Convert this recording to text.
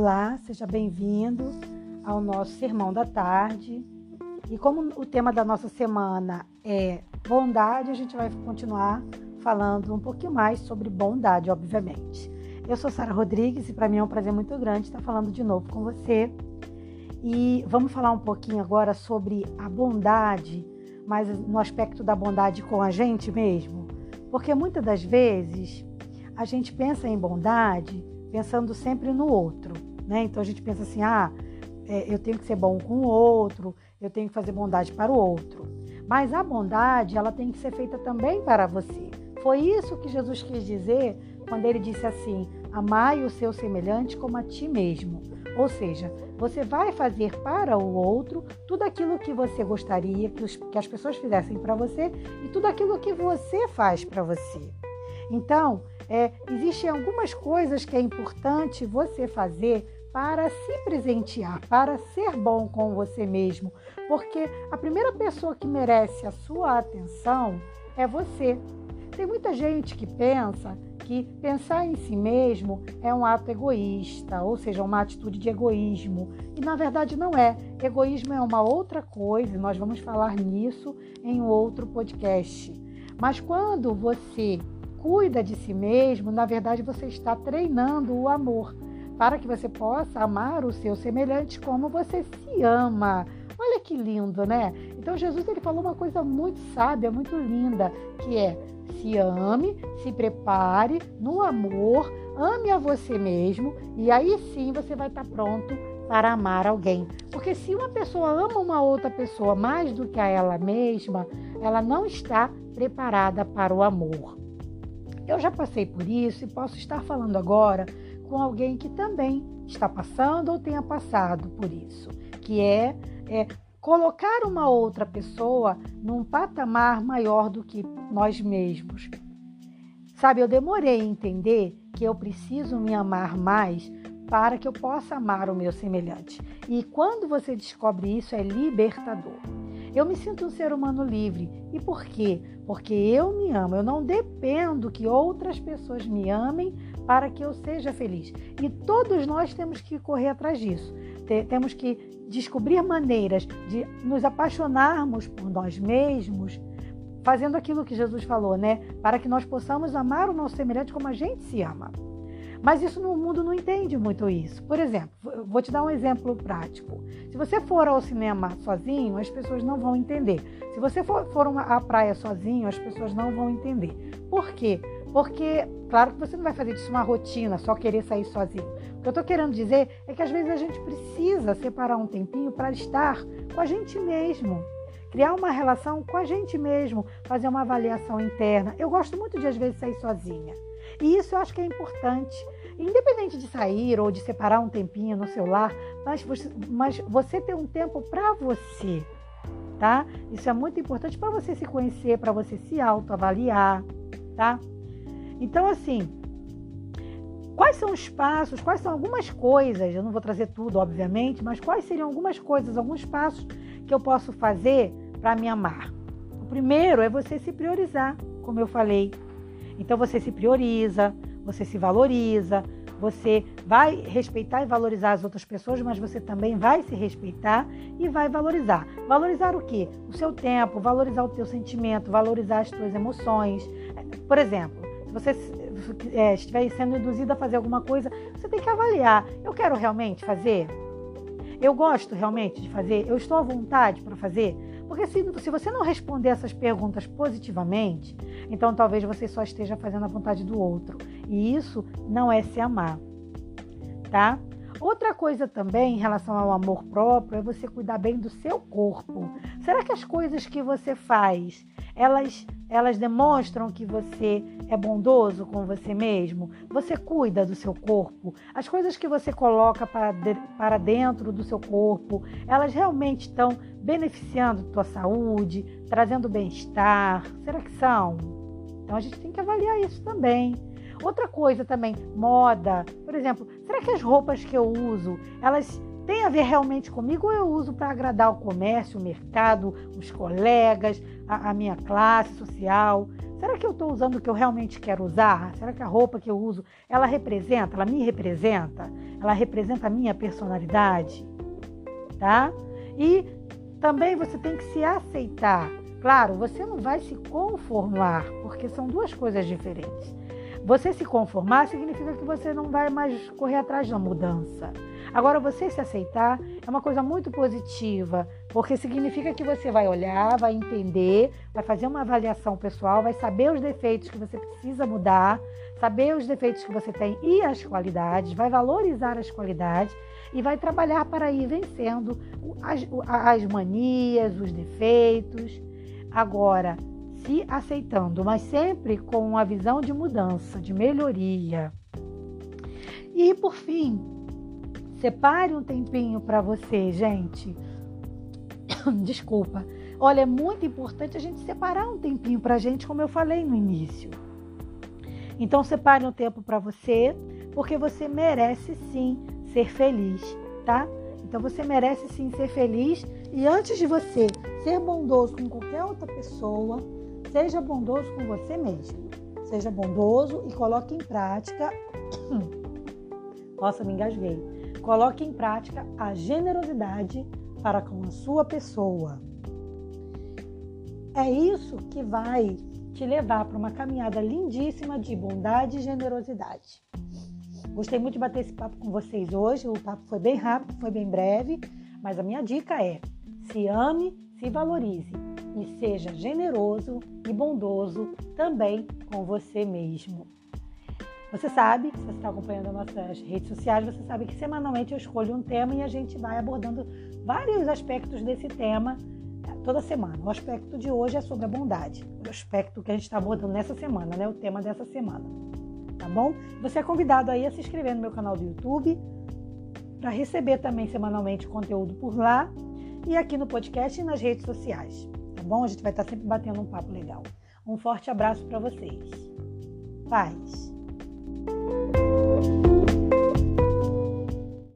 Olá, seja bem-vindo ao nosso Sermão da Tarde. E como o tema da nossa semana é bondade, a gente vai continuar falando um pouquinho mais sobre bondade, obviamente. Eu sou Sara Rodrigues e para mim é um prazer muito grande estar falando de novo com você. E vamos falar um pouquinho agora sobre a bondade, mas no aspecto da bondade com a gente mesmo. Porque muitas das vezes a gente pensa em bondade pensando sempre no outro, né? Então a gente pensa assim, ah, é, eu tenho que ser bom com o outro, eu tenho que fazer bondade para o outro. Mas a bondade, ela tem que ser feita também para você. Foi isso que Jesus quis dizer quando ele disse assim: amai o seu semelhante como a ti mesmo. Ou seja, você vai fazer para o outro tudo aquilo que você gostaria que, os, que as pessoas fizessem para você e tudo aquilo que você faz para você. Então, é, existem algumas coisas que é importante você fazer para se presentear, para ser bom com você mesmo, porque a primeira pessoa que merece a sua atenção é você. Tem muita gente que pensa que pensar em si mesmo é um ato egoísta, ou seja, uma atitude de egoísmo. E na verdade não é. Egoísmo é uma outra coisa, e nós vamos falar nisso em outro podcast. Mas quando você cuida de si mesmo, na verdade você está treinando o amor para que você possa amar o seu semelhante como você se ama. Olha que lindo, né? Então Jesus ele falou uma coisa muito sábia, muito linda, que é se ame, se prepare no amor, ame a você mesmo e aí sim você vai estar pronto para amar alguém. Porque se uma pessoa ama uma outra pessoa mais do que a ela mesma, ela não está preparada para o amor. Eu já passei por isso e posso estar falando agora com alguém que também está passando ou tenha passado por isso, que é, é colocar uma outra pessoa num patamar maior do que nós mesmos. Sabe, eu demorei a entender que eu preciso me amar mais para que eu possa amar o meu semelhante. E quando você descobre isso, é libertador. Eu me sinto um ser humano livre. E por quê? Porque eu me amo. Eu não dependo que outras pessoas me amem para que eu seja feliz. E todos nós temos que correr atrás disso. Temos que descobrir maneiras de nos apaixonarmos por nós mesmos, fazendo aquilo que Jesus falou, né? Para que nós possamos amar o nosso semelhante como a gente se ama. Mas isso no mundo não entende muito isso. Por exemplo, vou te dar um exemplo prático. Se você for ao cinema sozinho, as pessoas não vão entender. Se você for, for uma, à praia sozinho, as pessoas não vão entender. Por quê? Porque, claro que você não vai fazer disso uma rotina, só querer sair sozinho. O que eu estou querendo dizer é que às vezes a gente precisa separar um tempinho para estar com a gente mesmo criar uma relação com a gente mesmo, fazer uma avaliação interna. Eu gosto muito de às vezes sair sozinha. E isso eu acho que é importante. Independente de sair ou de separar um tempinho no celular, mas você, mas você ter um tempo para você, tá? Isso é muito importante para você se conhecer, para você se autoavaliar, tá? Então, assim, quais são os passos, quais são algumas coisas, eu não vou trazer tudo, obviamente, mas quais seriam algumas coisas, alguns passos que eu posso fazer para me amar? O primeiro é você se priorizar, como eu falei, então você se prioriza, você se valoriza, você vai respeitar e valorizar as outras pessoas, mas você também vai se respeitar e vai valorizar. Valorizar o quê? O seu tempo, valorizar o teu sentimento, valorizar as tuas emoções. Por exemplo, se você é, estiver sendo induzido a fazer alguma coisa, você tem que avaliar. Eu quero realmente fazer? Eu gosto realmente de fazer? Eu estou à vontade para fazer? Porque se, se você não responder essas perguntas positivamente, então talvez você só esteja fazendo a vontade do outro. E isso não é se amar, tá? Outra coisa também em relação ao amor próprio é você cuidar bem do seu corpo. Será que as coisas que você faz, elas elas demonstram que você é bondoso com você mesmo? Você cuida do seu corpo? As coisas que você coloca para, de, para dentro do seu corpo, elas realmente estão beneficiando tua saúde, trazendo bem-estar? Será que são? Então a gente tem que avaliar isso também. Outra coisa também, moda. Por exemplo, será que as roupas que eu uso, elas têm a ver realmente comigo ou eu uso para agradar o comércio, o mercado, os colegas, a, a minha classe social? Será que eu estou usando o que eu realmente quero usar? Será que a roupa que eu uso, ela representa, ela me representa? Ela representa a minha personalidade? Tá? E também você tem que se aceitar. Claro, você não vai se conformar, porque são duas coisas diferentes. Você se conformar significa que você não vai mais correr atrás da mudança. Agora, você se aceitar é uma coisa muito positiva, porque significa que você vai olhar, vai entender, vai fazer uma avaliação pessoal, vai saber os defeitos que você precisa mudar, saber os defeitos que você tem e as qualidades, vai valorizar as qualidades e vai trabalhar para ir vencendo as, as manias, os defeitos. Agora, se aceitando, mas sempre com uma visão de mudança, de melhoria. E por fim, separe um tempinho para você, gente. Desculpa. Olha, é muito importante a gente separar um tempinho para a gente, como eu falei no início. Então, separe um tempo para você, porque você merece sim ser feliz, tá? Então, você merece sim ser feliz. E antes de você ser bondoso com qualquer outra pessoa, seja bondoso com você mesmo. Seja bondoso e coloque em prática. Nossa, me engasguei. Coloque em prática a generosidade para com a sua pessoa. É isso que vai te levar para uma caminhada lindíssima de bondade e generosidade. Gostei muito de bater esse papo com vocês hoje. O papo foi bem rápido, foi bem breve, mas a minha dica é: se ame, se valorize e seja generoso e bondoso também com você mesmo. Você sabe, se você está acompanhando as nossas redes sociais, você sabe que semanalmente eu escolho um tema e a gente vai abordando vários aspectos desse tema eh, toda semana. O aspecto de hoje é sobre a bondade, o aspecto que a gente está abordando nessa semana, né? O tema dessa semana. Tá bom? Você é convidado aí a se inscrever no meu canal do YouTube para receber também semanalmente conteúdo por lá e aqui no podcast e nas redes sociais. Tá bom? A gente vai estar sempre batendo um papo legal. Um forte abraço para vocês. Paz.